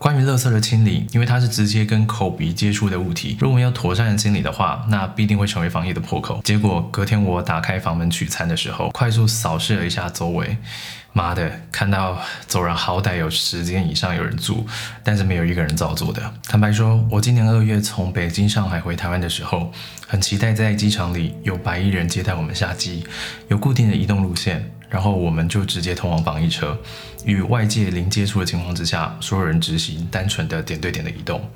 关于垃圾的清理，因为它是直接跟口鼻接触的物体，如果没有妥善的清理的话，那必定会成为防疫的破口。结果隔天我打开房门取餐的时候，快速扫视了一下周围，妈的，看到走廊好歹有十间以上有人住，但是没有一个人照做的。坦白说，我今年二月从北京、上海回台湾的时候，很期待在机场里有白衣人接待我们下机，有固定的移动路线。然后我们就直接通往防疫车，与外界零接触的情况之下，所有人执行单纯的点对点的移动。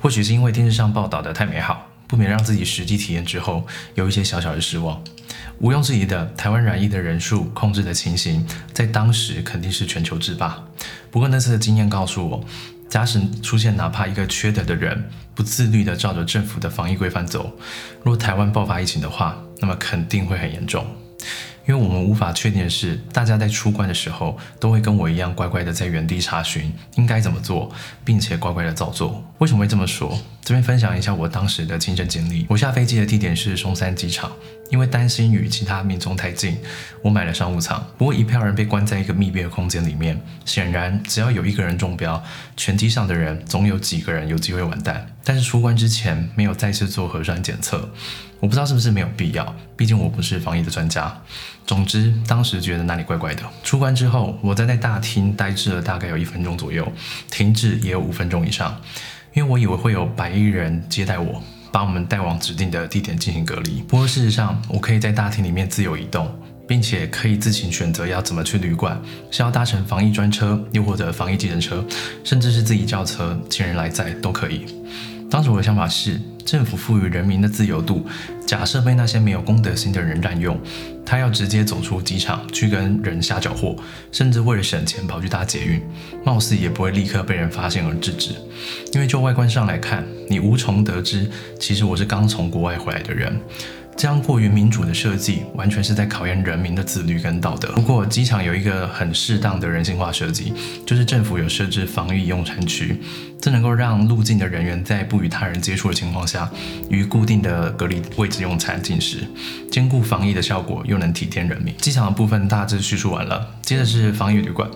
或许是因为电视上报道的太美好，不免让自己实际体验之后有一些小小的失望。毋庸置疑的，台湾染疫的人数控制的情形，在当时肯定是全球制霸。不过那次的经验告诉我，假使出现哪怕一个缺德的人，不自律的照着政府的防疫规范走，若台湾爆发疫情的话，那么肯定会很严重。因为我们无法确定的是，大家在出关的时候都会跟我一样乖乖的在原地查询应该怎么做，并且乖乖的照做。为什么会这么说？这边分享一下我当时的亲身经历。我下飞机的地点是松山机场，因为担心与其他民众太近，我买了商务舱。不过一票人被关在一个密闭的空间里面，显然只要有一个人中标，全机上的人总有几个人有机会完蛋。但是出关之前没有再次做核酸检测。我不知道是不是没有必要，毕竟我不是防疫的专家。总之，当时觉得哪里怪怪的。出关之后，我在那大厅呆滞了大概有一分钟左右，停滞也有五分钟以上，因为我以为会有白衣人接待我，把我们带往指定的地点进行隔离。不过事实上，我可以在大厅里面自由移动，并且可以自行选择要怎么去旅馆，是要搭乘防疫专车，又或者防疫计程车，甚至是自己叫车请人来载都可以。当时我的想法是。政府赋予人民的自由度，假设被那些没有公德心的人滥用，他要直接走出机场去跟人下脚货，甚至为了省钱跑去搭捷运，貌似也不会立刻被人发现而制止。因为就外观上来看，你无从得知，其实我是刚从国外回来的人。这样过于民主的设计，完全是在考验人民的自律跟道德。不过，机场有一个很适当的人性化设计，就是政府有设置防疫用餐区，这能够让入境的人员在不与他人接触的情况下，于固定的隔离位置用餐进食，兼顾防疫的效果，又能体贴人民。机场的部分大致叙述完了，接着是防疫旅馆。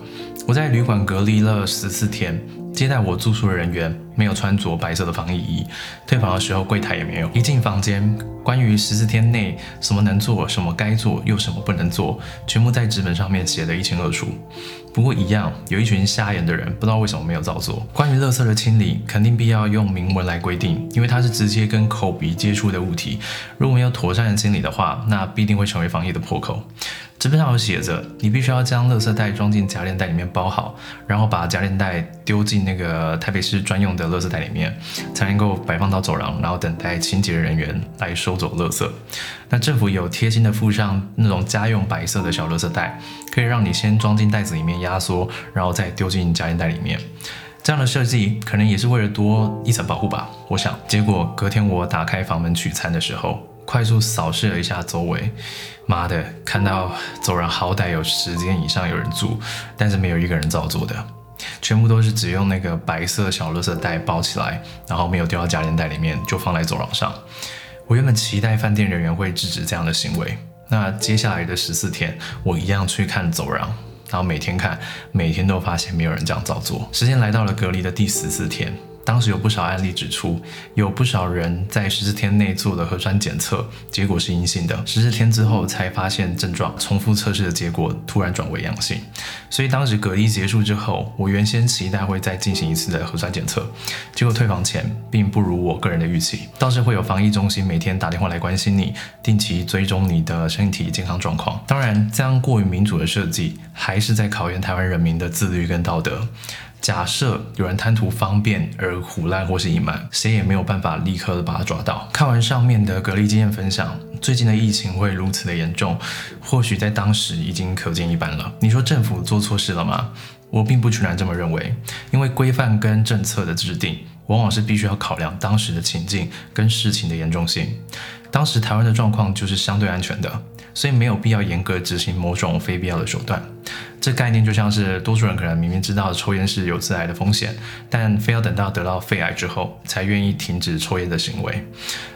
我在旅馆隔离了十四天。接待我住宿的人员没有穿着白色的防疫衣，退房的时候柜台也没有。一进房间，关于十四天内什么能做、什么该做又什么不能做，全部在纸本上面写得一清二楚。不过一样，有一群瞎眼的人，不知道为什么没有照做。关于垃圾的清理，肯定必要用明文来规定，因为它是直接跟口鼻接触的物体，如果没有妥善的清理的话，那必定会成为防疫的破口。纸本上有写着，你必须要将垃圾袋装进夹链袋里面包好，然后把夹链袋丢进那个台北市专用的垃圾袋里面，才能够摆放到走廊，然后等待清洁人员来收走垃圾。那政府有贴心的附上那种家用白色的小垃圾袋，可以让你先装进袋子里面压缩，然后再丢进夹链袋里面。这样的设计可能也是为了多一层保护吧，我想。结果隔天我打开房门取餐的时候。快速扫视了一下周围，妈的，看到走廊好歹有十间以上有人住，但是没有一个人照做的，全部都是只用那个白色小垃圾袋包起来，然后没有丢到夹链袋里面，就放在走廊上。我原本期待饭店人员会制止这样的行为，那接下来的十四天，我一样去看走廊，然后每天看，每天都发现没有人这样照做。时间来到了隔离的第十四天。当时有不少案例指出，有不少人在十四天内做了核酸检测，结果是阴性的。十四天之后才发现症状，重复测试的结果突然转为阳性。所以当时隔离结束之后，我原先期待会再进行一次的核酸检测，结果退房前并不如我个人的预期。倒是会有防疫中心每天打电话来关心你，定期追踪你的身体健康状况。当然，这样过于民主的设计，还是在考验台湾人民的自律跟道德。假设有人贪图方便而胡乱或是隐瞒，谁也没有办法立刻的把他抓到。看完上面的隔离经验分享，最近的疫情会如此的严重，或许在当时已经可见一斑了。你说政府做错事了吗？我并不全然这么认为，因为规范跟政策的制定，往往是必须要考量当时的情境跟事情的严重性。当时台湾的状况就是相对安全的，所以没有必要严格执行某种非必要的手段。这概念就像是多数人可能明明知道抽烟是有致癌的风险，但非要等到得到肺癌之后才愿意停止抽烟的行为。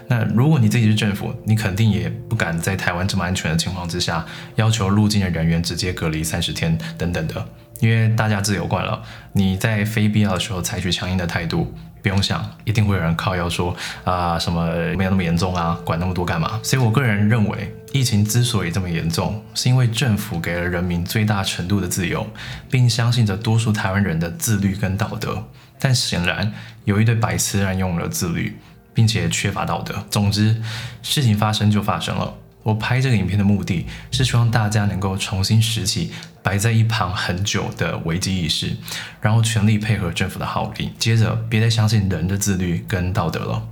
那如果你自己是政府，你肯定也不敢在台湾这么安全的情况之下，要求入境的人员直接隔离三十天等等的，因为大家自由惯了，你在非必要的时候采取强硬的态度。不用想，一定会有人靠腰说啊什么没有那么严重啊，管那么多干嘛？所以我个人认为，疫情之所以这么严重，是因为政府给了人民最大程度的自由，并相信着多数台湾人的自律跟道德。但显然有一堆白痴滥用了自律，并且缺乏道德。总之，事情发生就发生了。我拍这个影片的目的是希望大家能够重新拾起摆在一旁很久的危机意识，然后全力配合政府的号令。接着，别再相信人的自律跟道德了，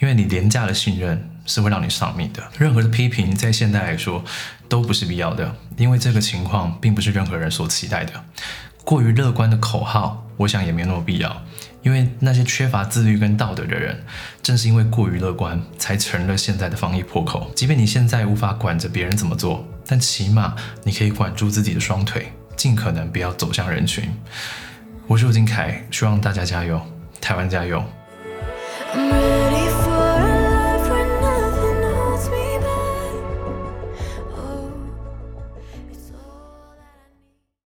因为你廉价的信任是会让你丧命的。任何的批评在现代来说都不是必要的，因为这个情况并不是任何人所期待的。过于乐观的口号，我想也没那么必要。因为那些缺乏自律跟道德的人，正是因为过于乐观，才成了现在的防疫破口。即便你现在无法管着别人怎么做，但起码你可以管住自己的双腿，尽可能不要走向人群。我是吴金凯，希望大家加油，台湾加油。